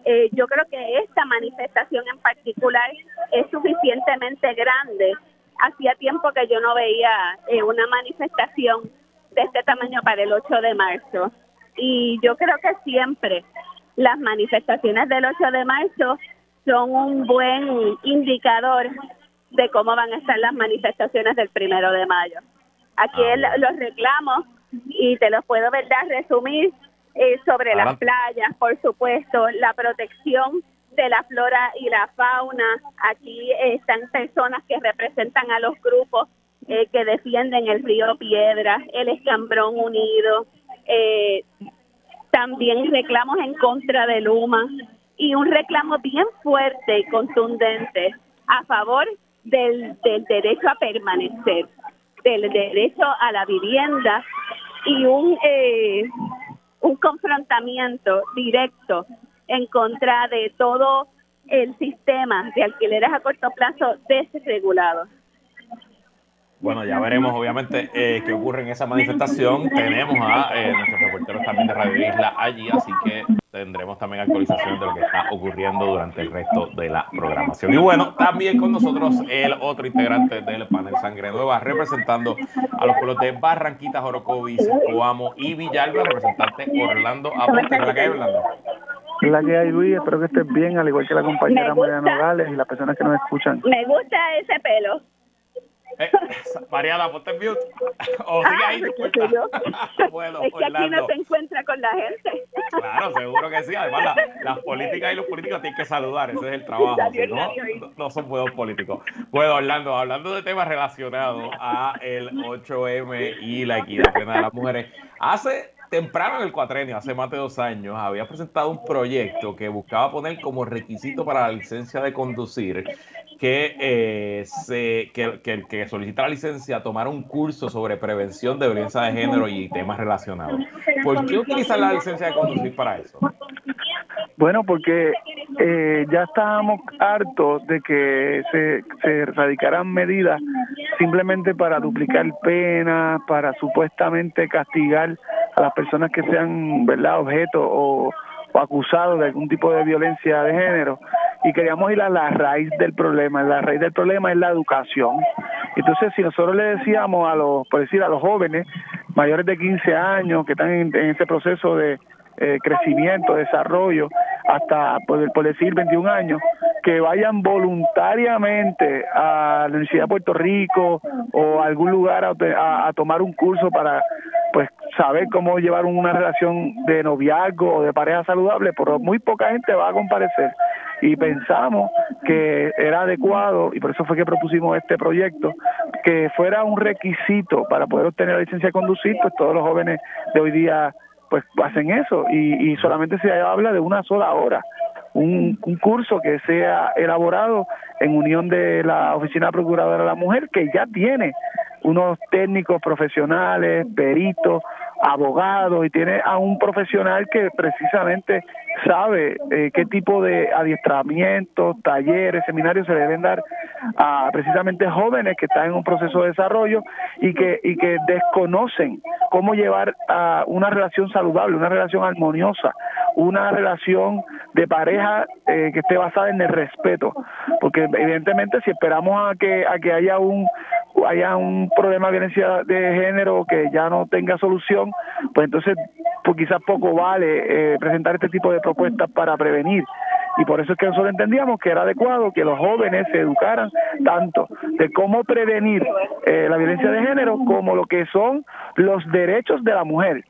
[SPEAKER 4] Eh, yo creo que esta manifestación en particular es suficientemente grande hacía tiempo que yo no veía eh, una manifestación de este tamaño para el 8 de marzo. Y yo creo que siempre las manifestaciones del 8 de marzo son un buen indicador de cómo van a estar las manifestaciones del primero de mayo. Aquí ah, los reclamos y te los puedo verdad resumir eh, sobre las playas, por supuesto, la protección de la flora y la fauna. Aquí están personas que representan a los grupos eh, que defienden el río Piedra, el Escambrón Unido, eh, también reclamos en contra de Luma y un reclamo bien fuerte y contundente a favor del, derecho a permanecer, del derecho a la vivienda y un, eh, un confrontamiento directo en contra de todo el sistema de alquileres a corto plazo desregulado.
[SPEAKER 2] Bueno, ya veremos obviamente eh, qué ocurre en esa manifestación. Tenemos a eh, nuestros reporteros también de Radio Isla allí, así que tendremos también actualización de lo que está ocurriendo durante el resto de la programación. Y bueno, también con nosotros el otro integrante del panel Sangre Nueva, representando a los pueblos de Barranquitas, Orocovis, Coamo y Villalba, representante Orlando Aponte. ¿Qué hay, Orlando?
[SPEAKER 5] la que hay, Luis. Espero que estés bien, al igual que la compañera Mariana Nogales y las personas que nos escuchan.
[SPEAKER 4] Me gusta ese pelo.
[SPEAKER 2] Eh, Mariana, ponte en mute. *laughs* O sigue ahí tu cuenta. *laughs*
[SPEAKER 4] bueno, es que aquí no se encuentra con la gente.
[SPEAKER 2] claro, seguro que sí. Además, las políticas y los políticos tienen que saludar. Ese es el trabajo. no, no son buenos políticos. Bueno, Orlando, hablando de temas relacionados a el 8M y la equidad plena de las mujeres, hace temprano en el cuatrenio, hace más de dos años, había presentado un proyecto que buscaba poner como requisito para la licencia de conducir que, eh, se, que, que, que solicita la licencia tomar un curso sobre prevención de violencia de género y temas relacionados. ¿Por qué utilizar la licencia de conducir para eso?
[SPEAKER 5] Bueno, porque eh, ya estábamos hartos de que se, se radicaran medidas simplemente para duplicar penas, para supuestamente castigar a las personas que sean, ¿verdad?, objeto o, acusados de algún tipo de violencia de género. Y queríamos ir a la raíz del problema. La raíz del problema es la educación. Entonces, si nosotros le decíamos a los, por decir, a los jóvenes mayores de 15 años que están en, en este proceso de eh, crecimiento, desarrollo, hasta por, decir 21 años, que vayan voluntariamente a la Universidad de Puerto Rico o a algún lugar a, a, tomar un curso para pues saber cómo llevar una relación de noviazgo o de pareja saludable, pero muy poca gente va a comparecer. Y pensamos que era adecuado y por eso fue que propusimos este proyecto que fuera un requisito para poder obtener la licencia de conducir pues todos los jóvenes de hoy día pues hacen eso y, y solamente se habla de una sola hora. Un, un, curso que sea elaborado en unión de la Oficina Procuradora de la Mujer, que ya tiene unos técnicos profesionales, peritos, abogados, y tiene a un profesional que precisamente sabe eh, qué tipo de adiestramientos, talleres, seminarios se deben dar a precisamente jóvenes que están en un proceso de desarrollo y que, y que desconocen cómo llevar a una relación saludable, una relación armoniosa, una relación de pareja eh, que esté basada en el respeto, porque evidentemente si esperamos a que a que haya un haya un problema de violencia de género que ya no tenga solución, pues entonces pues quizás poco vale eh, presentar este tipo de propuestas para prevenir. Y por eso es que nosotros entendíamos que era adecuado que los jóvenes se educaran tanto de cómo prevenir eh, la violencia de género como lo que son los derechos de la mujer.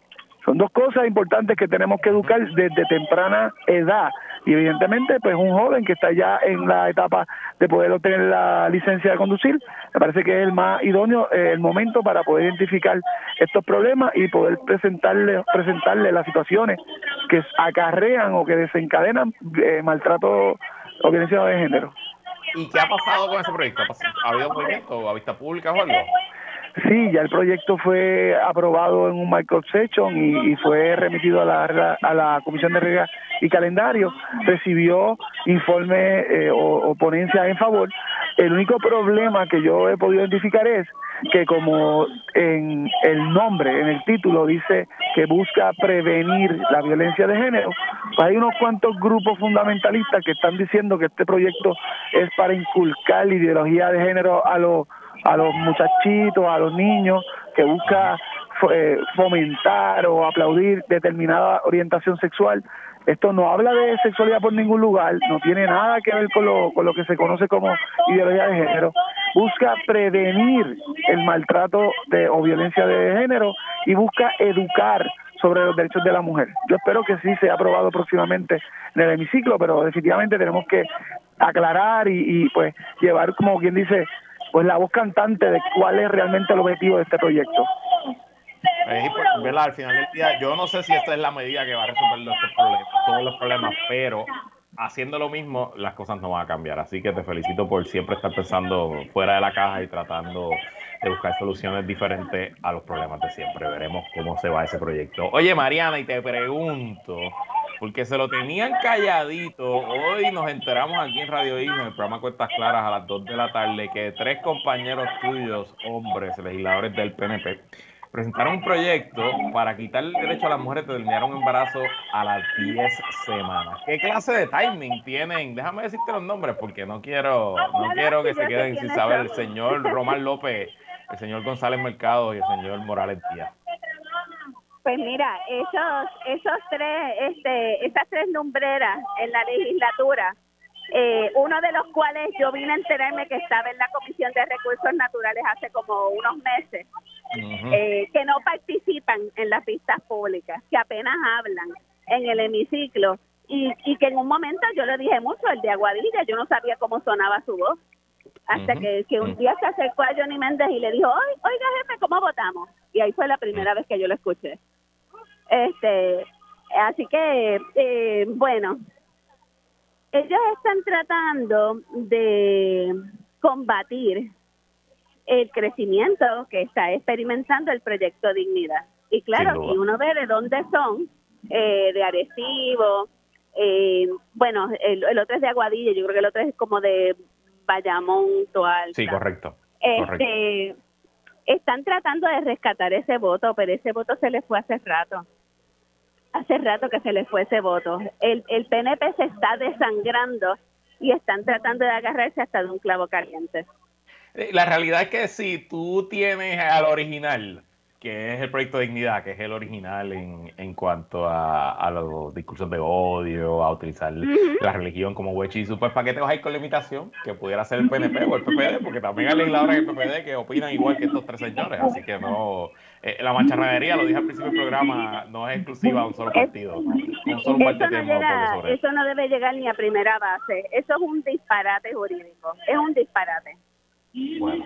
[SPEAKER 5] Son dos cosas importantes que tenemos que educar desde temprana edad. Y evidentemente, pues un joven que está ya en la etapa de poder obtener la licencia de conducir, me parece que es el más idóneo, eh, el momento para poder identificar estos problemas y poder presentarle, presentarle las situaciones que acarrean o que desencadenan eh, maltrato o violencia de género.
[SPEAKER 2] ¿Y qué ha pasado con ese proyecto? ¿Ha habido movimiento a vista pública o algo?
[SPEAKER 5] Sí, ya el proyecto fue aprobado en un micro session y, fue remitido a la, a la Comisión de Reglas y Calendario. Recibió informe eh, o, o ponencia en favor. El único problema que yo he podido identificar es que como en el nombre, en el título dice que busca prevenir la violencia de género, pues hay unos cuantos grupos fundamentalistas que están diciendo que este proyecto es para inculcar la ideología de género a los a los muchachitos, a los niños, que busca eh, fomentar o aplaudir determinada orientación sexual. Esto no habla de sexualidad por ningún lugar, no tiene nada que ver con lo, con lo que se conoce como ideología de género. Busca prevenir el maltrato de, o violencia de género y busca educar sobre los derechos de la mujer. Yo espero que sí sea aprobado próximamente en el hemiciclo, pero definitivamente tenemos que aclarar y, y pues llevar, como quien dice, pues la voz cantante de cuál es realmente el objetivo de este proyecto.
[SPEAKER 2] Pues, Al final del día, yo no sé si esta es la medida que va a resolver todos los problemas, pero haciendo lo mismo, las cosas no van a cambiar. Así que te felicito por siempre estar pensando fuera de la caja y tratando de buscar soluciones diferentes a los problemas de siempre. Veremos cómo se va ese proyecto. Oye, Mariana, y te pregunto, porque se lo tenían calladito. Hoy nos enteramos aquí en Radio Isla, en el programa Cuentas Claras, a las 2 de la tarde, que tres compañeros tuyos, hombres, legisladores del PNP, presentaron un proyecto para quitar el derecho a las mujeres de terminar un embarazo a las 10 semanas. ¿Qué clase de timing tienen? Déjame decirte los nombres porque no quiero, no quiero que se queden sin saber el señor Román López, el señor González Mercado y el señor Morales Díaz.
[SPEAKER 4] Pues mira, esos, esos tres, este, esas tres lumbreras en la legislatura, eh, uno de los cuales yo vine a enterarme que estaba en la Comisión de Recursos Naturales hace como unos meses, eh, que no participan en las vistas públicas, que apenas hablan en el hemiciclo y, y que en un momento yo le dije mucho, el de Aguadilla, yo no sabía cómo sonaba su voz. Hasta que, que, un día se acercó a Johnny Méndez y le dijo, oiga jefe, ¿cómo votamos? Y ahí fue la primera vez que yo lo escuché. Este, así que, eh, bueno, ellos están tratando de combatir el crecimiento que está experimentando el proyecto Dignidad. Y claro, si uno ve de dónde son, eh, de Arecibo, eh, bueno, el, el, otro es de Aguadilla, yo creo que el otro es como de Bayamón.
[SPEAKER 2] Sí, correcto.
[SPEAKER 4] Este, están tratando de rescatar ese voto, pero ese voto se les fue hace rato. Hace rato que se les fue ese voto. El, el PNP se está desangrando y están tratando de agarrarse hasta de un clavo caliente.
[SPEAKER 2] Eh, la realidad es que si tú tienes al original, que es el proyecto de dignidad, que es el original en, en cuanto a, a los discursos de odio, a utilizar la religión como huechizo, pues ¿para qué te vas a ir con la imitación? Que pudiera ser el PNP o el PPD, porque también hay legisladores del PPD que opinan igual que estos tres señores, así que no, eh, la macharradería, lo dije al principio del programa, no es exclusiva a un solo partido, un solo partido
[SPEAKER 4] eso, no eso no debe llegar ni a primera base, eso es un disparate jurídico, es un disparate.
[SPEAKER 2] Bueno,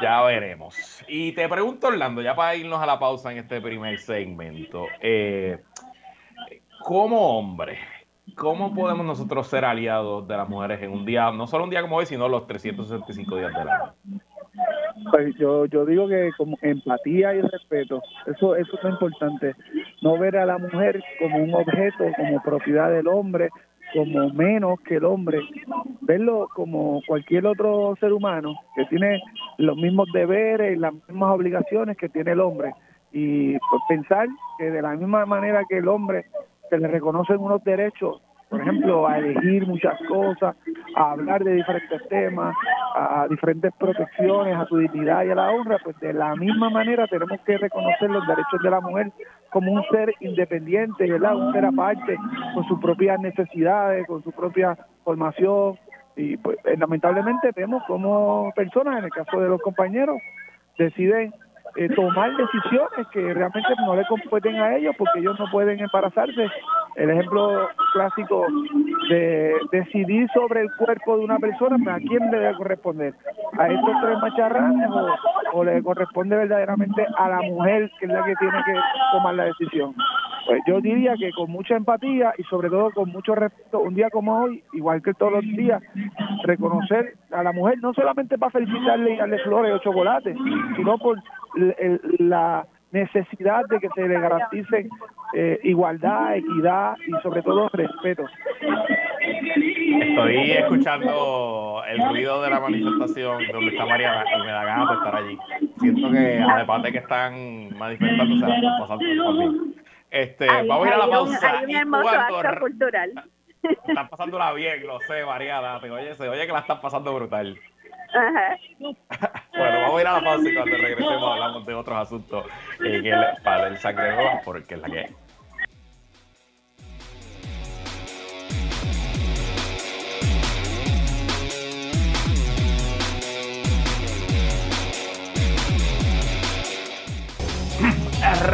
[SPEAKER 2] ya veremos. Y te pregunto, Orlando, ya para irnos a la pausa en este primer segmento, eh, como hombre, ¿cómo podemos nosotros ser aliados de las mujeres en un día, no solo un día como hoy, sino los 365 días del año?
[SPEAKER 5] Pues yo, yo digo que como empatía y respeto, eso, eso es importante. No ver a la mujer como un objeto, como propiedad del hombre, como menos que el hombre, verlo como cualquier otro ser humano que tiene los mismos deberes y las mismas obligaciones que tiene el hombre. Y pues, pensar que de la misma manera que el hombre se le reconocen unos derechos por ejemplo, a elegir muchas cosas, a hablar de diferentes temas, a diferentes protecciones, a su dignidad y a la honra, pues de la misma manera tenemos que reconocer los derechos de la mujer como un ser independiente, ¿verdad? un ser aparte, con sus propias necesidades, con su propia formación. Y pues lamentablemente vemos como personas, en el caso de los compañeros, deciden eh, tomar decisiones que realmente no le competen a ellos porque ellos no pueden embarazarse. El ejemplo clásico de decidir sobre el cuerpo de una persona, pues, ¿a quién le debe corresponder? ¿A estos tres macharranes o, le corresponde verdaderamente a la mujer que es la que tiene que tomar la decisión? Pues yo diría que con mucha empatía y sobre todo con mucho respeto, un día como hoy, igual que todos los días, reconocer a la mujer no solamente para felicitarle y darle flores o chocolates, sino por la necesidad de que se le garantice eh, igualdad, equidad y sobre todo respeto.
[SPEAKER 2] Estoy escuchando el ruido de la manifestación donde está Mariana y me da ganas de estar allí. Siento que además de que están manifestando, se la están pasando por Este, vamos a ir a la pausa.
[SPEAKER 4] Hay un hermoso acto cultural.
[SPEAKER 2] Están pasándola bien, lo sé, Mariana. Oye, se oye que la están pasando brutal.
[SPEAKER 4] Ajá.
[SPEAKER 2] bueno, vamos a ir a la pausa y cuando regresemos hablamos de otros asuntos eh, que para el sangre roja, porque es la que.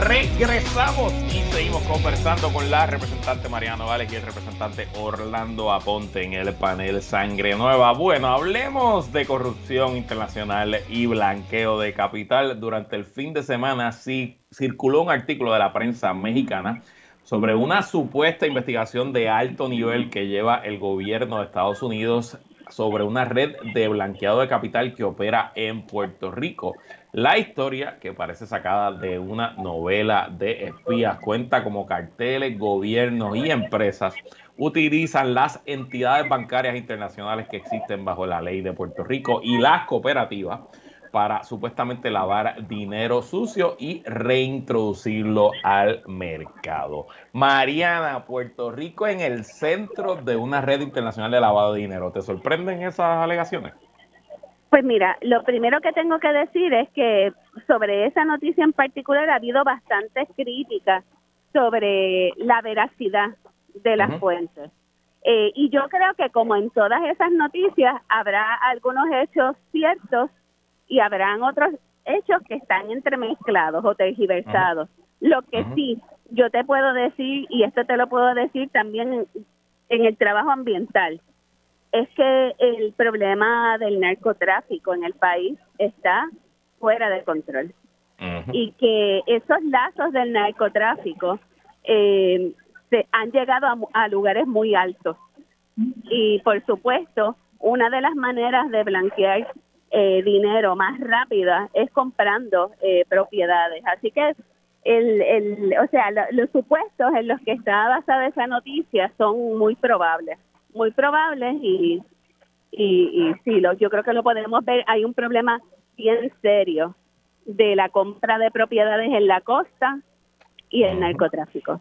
[SPEAKER 2] Regresamos seguimos conversando con la representante Mariano Vales y el representante Orlando Aponte en el panel Sangre Nueva. Bueno, hablemos de corrupción internacional y blanqueo de capital. Durante el fin de semana sí circuló un artículo de la prensa mexicana sobre una supuesta investigación de alto nivel que lleva el gobierno de Estados Unidos sobre una red de blanqueado de capital que opera en Puerto Rico. La historia, que parece sacada de una novela de espías, cuenta como carteles, gobiernos y empresas utilizan las entidades bancarias internacionales que existen bajo la ley de Puerto Rico y las cooperativas para supuestamente lavar dinero sucio y reintroducirlo al mercado. Mariana, Puerto Rico en el centro de una red internacional de lavado de dinero. ¿Te sorprenden esas alegaciones?
[SPEAKER 4] Pues mira, lo primero que tengo que decir es que sobre esa noticia en particular ha habido bastantes críticas sobre la veracidad de las fuentes. Eh, y yo creo que como en todas esas noticias habrá algunos hechos ciertos y habrán otros hechos que están entremezclados o tergiversados. Lo que sí, yo te puedo decir, y esto te lo puedo decir también en el trabajo ambiental, es que el problema del narcotráfico en el país está fuera de control. Y que esos lazos del narcotráfico eh, se han llegado a, lugares muy altos. Y por supuesto una de las maneras de blanquear eh, dinero más rápida es comprando eh, propiedades así que el, el o sea los supuestos en los que está basada esa noticia son muy probables muy probables y, y, y sí, lo, yo creo que lo podemos ver. Hay un problema bien serio de la compra de propiedades en la costa y el narcotráfico.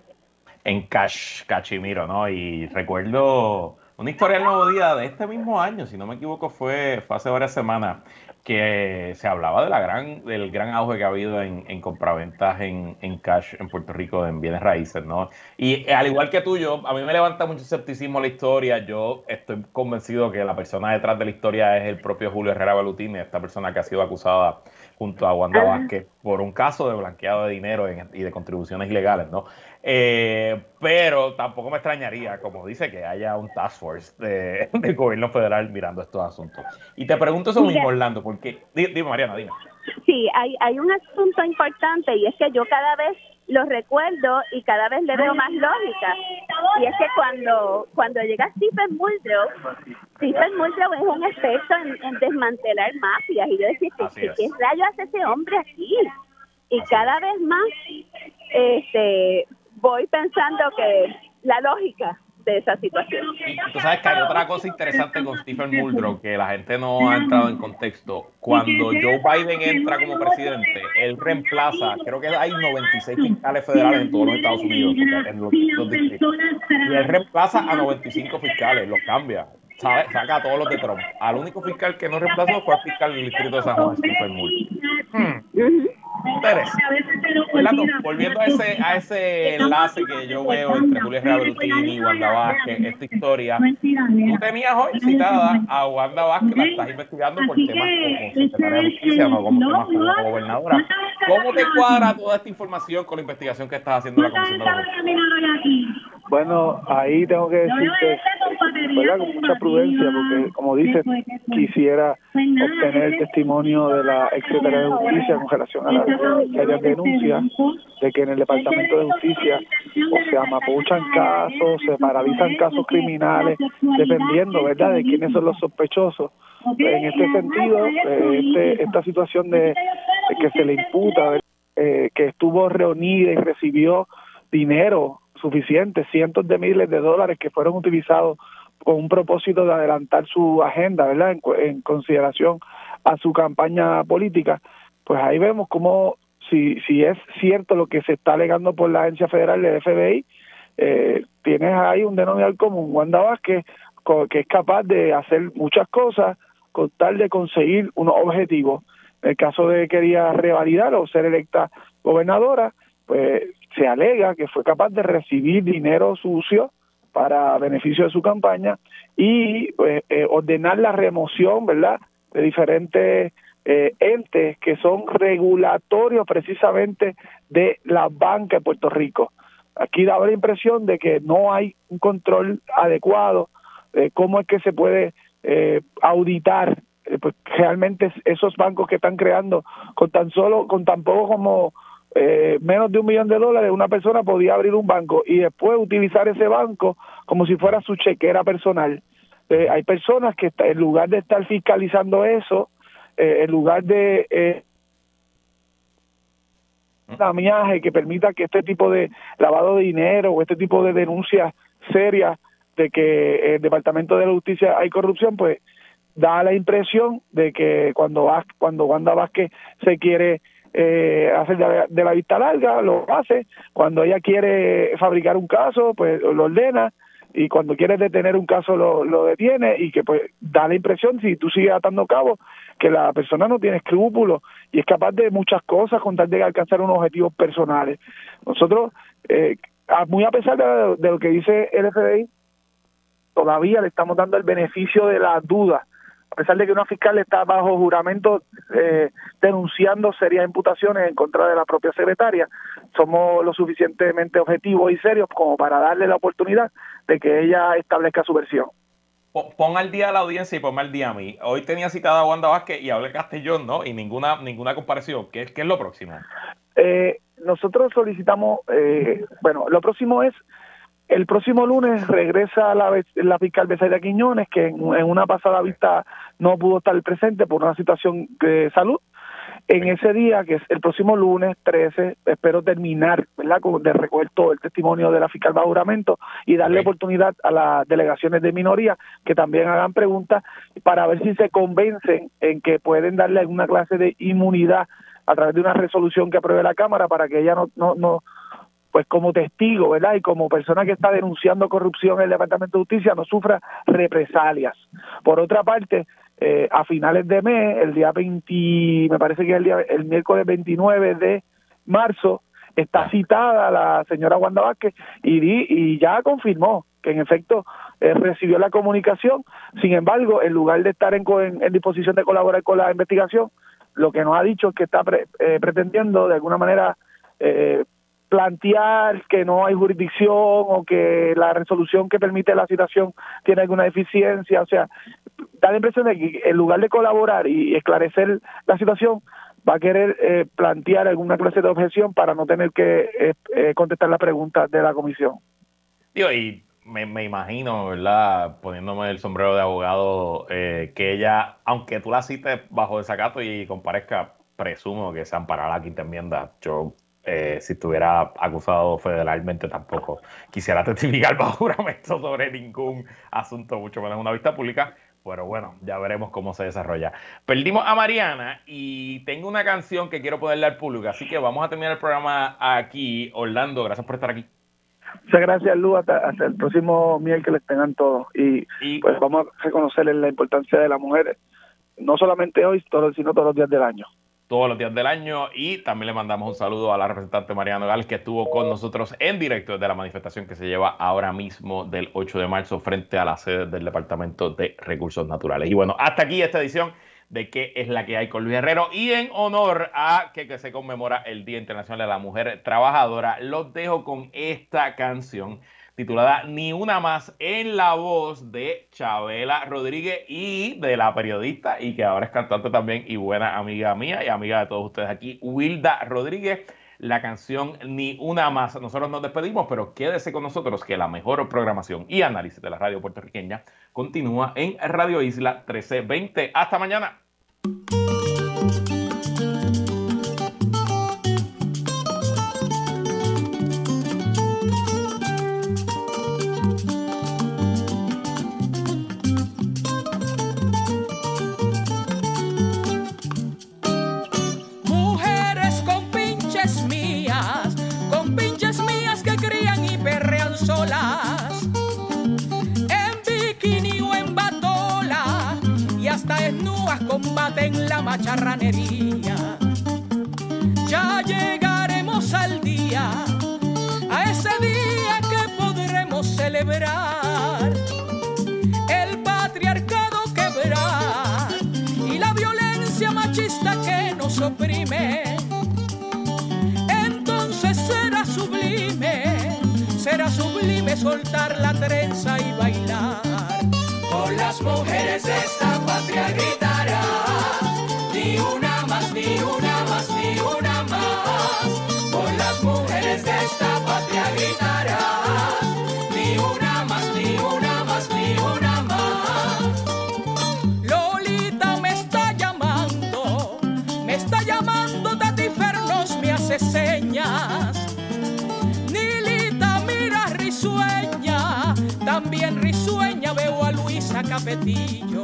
[SPEAKER 2] En Cash, Cachimiro, ¿no? Y recuerdo una historia del nuevo día de este mismo año, si no me equivoco, fue, fue hace varias semanas, que se hablaba de la gran, del gran auge que ha habido en, en compraventas en, en, cash en Puerto Rico en bienes raíces, ¿no? Y al igual que tú, yo, a mí me levanta mucho escepticismo la historia. Yo estoy convencido que la persona detrás de la historia es el propio Julio Herrera Balutini, esta persona que ha sido acusada junto a Wanda Vázquez por un caso de blanqueado de dinero y de contribuciones ilegales, ¿no? Eh, pero tampoco me extrañaría, como dice, que haya un task force de, *laughs* del gobierno federal mirando estos asuntos. Y te pregunto eso mismo, Orlando, porque, dime, Mariana, dime.
[SPEAKER 4] Sí, hay, hay un asunto importante y es que yo cada vez lo recuerdo y cada vez le veo más lógica. Y es que cuando, cuando llega Stephen Muldrow, Stephen Muldrow es un experto en, desmantelar mafias. Y yo decía, ¿qué, ¿qué rayo hace ese hombre aquí? Y cada vez más este voy pensando que la lógica de esa situación.
[SPEAKER 2] Y tú sabes que hay otra cosa interesante con Stephen Muldrow que la gente no ha entrado en contexto. Cuando Joe Biden entra como presidente, él reemplaza, creo que hay 96 fiscales federales en todos los Estados Unidos, en los, distritos. Y él reemplaza a 95 fiscales, los cambia. Saca a todos los de Trump. Al único fiscal que no reemplazó fue el fiscal del distrito de San Juan, Stephen Muldrow. Hmm volviendo a ese, a ese enlace que yo veo entre Julia Reabelutini y Wanda Vázquez, esta historia, tú tenías hoy citada a Wanda Vázquez, la estás investigando por temas como justicia, no como temas como gobernadora. ¿Cómo te cuadra toda esta información con la investigación que estás haciendo en la Comisión de la
[SPEAKER 5] bueno, ahí tengo que decir que, con mucha prudencia, porque como dices, quisiera obtener el testimonio de la ex de Justicia con relación a las denuncias de que en el Departamento de Justicia o se amapuchan casos, se paralizan casos criminales, dependiendo, ¿verdad?, de quiénes son los sospechosos. En este sentido, eh, este, esta situación de, que se le imputa, eh, que estuvo reunida y recibió dinero suficiente, cientos de miles de dólares que fueron utilizados con un propósito de adelantar su agenda, ¿verdad? En, consideración a su campaña política, pues ahí vemos cómo si, si es cierto lo que se está alegando por la agencia federal del FBI, eh, tienes ahí un denominador común, Wanda Vázquez, que es capaz de hacer muchas cosas con tal de conseguir unos objetivos. En el caso de que quería revalidar o ser electa gobernadora, pues se alega que fue capaz de recibir dinero sucio para beneficio de su campaña y pues, eh, ordenar la remoción, ¿verdad?, de diferentes eh, entes que son regulatorios precisamente de la banca de Puerto Rico. Aquí da la impresión de que no hay un control adecuado de cómo es que se puede eh, auditar pues, realmente esos bancos que están creando con tan solo, con tan poco como eh, menos de un millón de dólares, una persona podía abrir un banco y después utilizar ese banco como si fuera su chequera personal. Eh, hay personas que en lugar de estar fiscalizando eso, eh, en lugar de eh, damiaje que permita que este tipo de lavado de dinero o este tipo de denuncias serias de que el Departamento de la Justicia hay corrupción, pues da la impresión de que cuando cuando Wanda Vázquez se quiere eh, hacer de la, vista larga, lo hace. Cuando ella quiere fabricar un caso, pues lo ordena. Y cuando quiere detener un caso, lo, detiene. Y que pues da la impresión, si tú sigues atando cabo, que la persona no tiene escrúpulos y es capaz de muchas cosas con tal de alcanzar unos objetivos personales. Nosotros, eh, muy a pesar de, de lo que dice el FBI, todavía le estamos dando el beneficio de la duda a pesar de que una fiscal está bajo juramento eh, denunciando serias imputaciones en contra de la propia secretaria, somos lo suficientemente objetivos y serios como para darle la oportunidad de que ella establezca su versión.
[SPEAKER 2] Pon al día a la audiencia y ponme al día a mí. Hoy tenía citada a Wanda Vázquez y hablé Castellón, ¿no? Y ninguna ninguna comparación. ¿Qué, qué es lo próximo?
[SPEAKER 5] Eh, nosotros solicitamos, eh, bueno, lo próximo es el próximo lunes regresa la, la fiscal Besaida Quiñones, que en, una pasada vista no pudo estar presente por una situación de salud. En ese día, que es el próximo lunes 13, espero terminar, ¿verdad?, de recoger todo el testimonio de la fiscal bajo juramento y darle oportunidad a las delegaciones de minoría que también hagan preguntas para ver si se convencen en que pueden darle alguna clase de inmunidad a través de una resolución que apruebe la Cámara para que ella no, no, no pues como testigo, ¿verdad? Y como persona que está denunciando corrupción en el Departamento de Justicia no sufra represalias. Por otra parte, eh, a finales de mes, el día 20, me parece que es el, día, el miércoles 29 de marzo, está citada la señora Wanda Vázquez y, ya confirmó que en efecto eh, recibió la comunicación. Sin embargo, en lugar de estar en, en, disposición de colaborar con la investigación, lo que nos ha dicho es que está eh, pretendiendo de alguna manera eh, plantear que no hay jurisdicción o que la resolución que permite la citación tiene alguna deficiencia, o sea, da la impresión de que en lugar de colaborar y esclarecer la situación, va a querer eh, plantear alguna clase de objeción para no tener que eh, eh, contestar la pregunta de la comisión.
[SPEAKER 2] Digo, y me, me, imagino, ¿verdad? Poniéndome el sombrero de abogado, que ella, aunque tú la cites bajo desacato y comparezca, presumo que se amparará la quinta enmienda. Yo eh, si estuviera acusado federalmente tampoco quisiera testificar *laughs* bajo juramento sobre ningún asunto, mucho menos una vista pública. Pero bueno, ya veremos cómo se desarrolla. Perdimos a Mariana y tengo una canción que quiero ponerle al público, así que vamos a terminar el programa aquí. Orlando, gracias por estar aquí.
[SPEAKER 5] Muchas gracias, Lu. Hasta, el próximo miércoles tengan todos. Y, y, pues vamos a reconocerle la importancia de las mujeres, no solamente hoy, sino todos los días del año
[SPEAKER 2] todos los días del año. Y también le mandamos un saludo a la representante Mariano Gales, que estuvo con nosotros en directo desde la manifestación que se lleva ahora mismo del 8 de marzo frente a la sede del Departamento de Recursos Naturales. Y bueno, hasta aquí esta edición de qué es la que hay con Luis Herrero. Y en honor a que se conmemora el Día Internacional de la Mujer Trabajadora, los dejo con esta canción titulada Ni una más en la voz de Chabela Rodríguez y de la periodista y que ahora es cantante también y buena amiga mía y amiga de todos ustedes aquí, Wilda Rodríguez. La canción Ni una más. Nosotros nos despedimos, pero quédese con nosotros que la mejor programación y análisis de la radio puertorriqueña continúa en Radio Isla 1320. Hasta mañana.
[SPEAKER 6] Combaten la macharranería. Ya llegaremos al día, a ese día que podremos celebrar el patriarcado quebrar y la violencia machista que nos oprime. Entonces será sublime, será sublime soltar la trenza y bailar. Por las mujeres de esta patria ni una más, ni una más, ni una más. Por las mujeres de esta patria gritarás. Ni una más, ni una más, ni una más. Lolita me está llamando, me está llamando Tati Fernos, me hace señas. Nilita mira risueña, también risueña veo a Luisa Capetillo